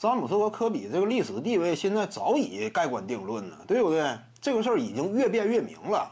詹姆斯和科比这个历史地位现在早已盖棺定论了，对不对？这个事儿已经越辩越明了。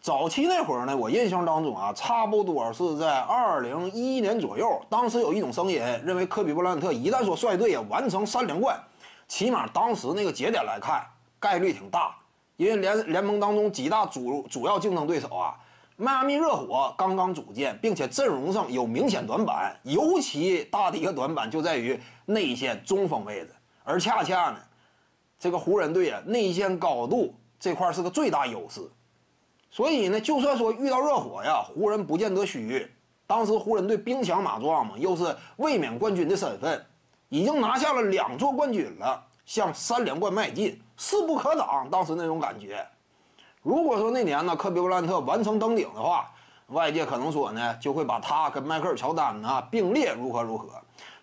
早期那会儿呢，我印象当中啊，差不多是在二零一一年左右，当时有一种声音认为科比布莱恩特一旦说率队啊完成三连冠，起码当时那个节点来看概率挺大，因为联联盟当中几大主主要竞争对手啊。迈阿密热火刚刚组建，并且阵容上有明显短板，尤其大的一个短板就在于内线中锋位置，而恰恰呢，这个湖人队啊内线高度这块是个最大优势，所以呢，就算说遇到热火呀，湖人不见得虚。当时湖人队兵强马壮嘛，又是卫冕冠军的身份，已经拿下了两座冠军了，向三连冠迈进，势不可挡。当时那种感觉。如果说那年呢，科比布莱恩特完成登顶的话，外界可能说呢，就会把他跟迈克尔乔丹呢并列如何如何。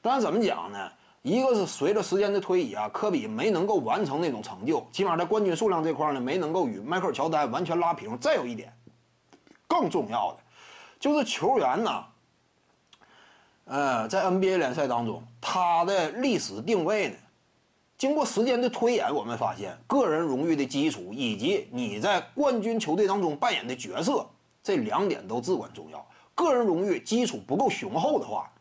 但是怎么讲呢？一个是随着时间的推移啊，科比没能够完成那种成就，起码在冠军数量这块呢，没能够与迈克尔乔丹完全拉平。再有一点，更重要的就是球员呢，呃，在 NBA 联赛当中，他的历史定位呢？经过时间的推演，我们发现个人荣誉的基础以及你在冠军球队当中扮演的角色，这两点都至关重要。个人荣誉基础不够雄厚的话，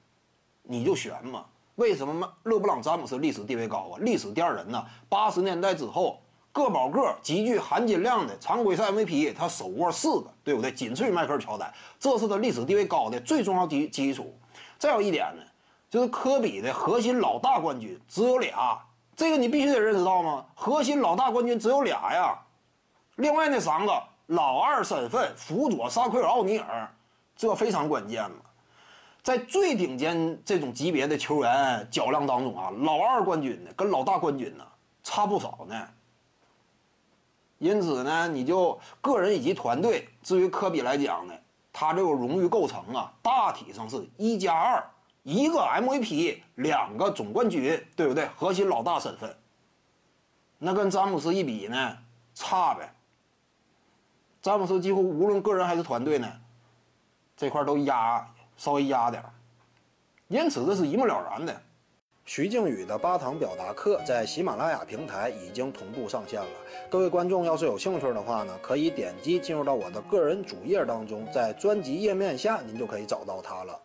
你就悬嘛。为什么勒布朗·詹姆斯历史地位高啊？历史第二人呢？八十年代之后，个保个极具含金量的常规赛 MVP，他手握四个，对不对？仅次于迈克尔·乔丹，这是他历史地位高的最重要基基础。再有一点呢，就是科比的核心老大冠军只有俩。这个你必须得认识到吗？核心老大冠军只有俩呀，另外那三个老二身份辅佐萨奎尔奥尼尔，这非常关键嘛。在最顶尖这种级别的球员较量当中啊，老二冠军呢跟老大冠军呢差不少呢。因此呢，你就个人以及团队，至于科比来讲呢，他这个荣誉构成啊，大体上是一加二。一个 MVP，两个总冠军，对不对？核心老大身份，那跟詹姆斯一比呢，差呗。詹姆斯几乎无论个人还是团队呢，这块都压，稍微压点儿因此这是一目了然的。徐静宇的八堂表达课在喜马拉雅平台已经同步上线了。各位观众要是有兴趣的话呢，可以点击进入到我的个人主页当中，在专辑页面下您就可以找到它了。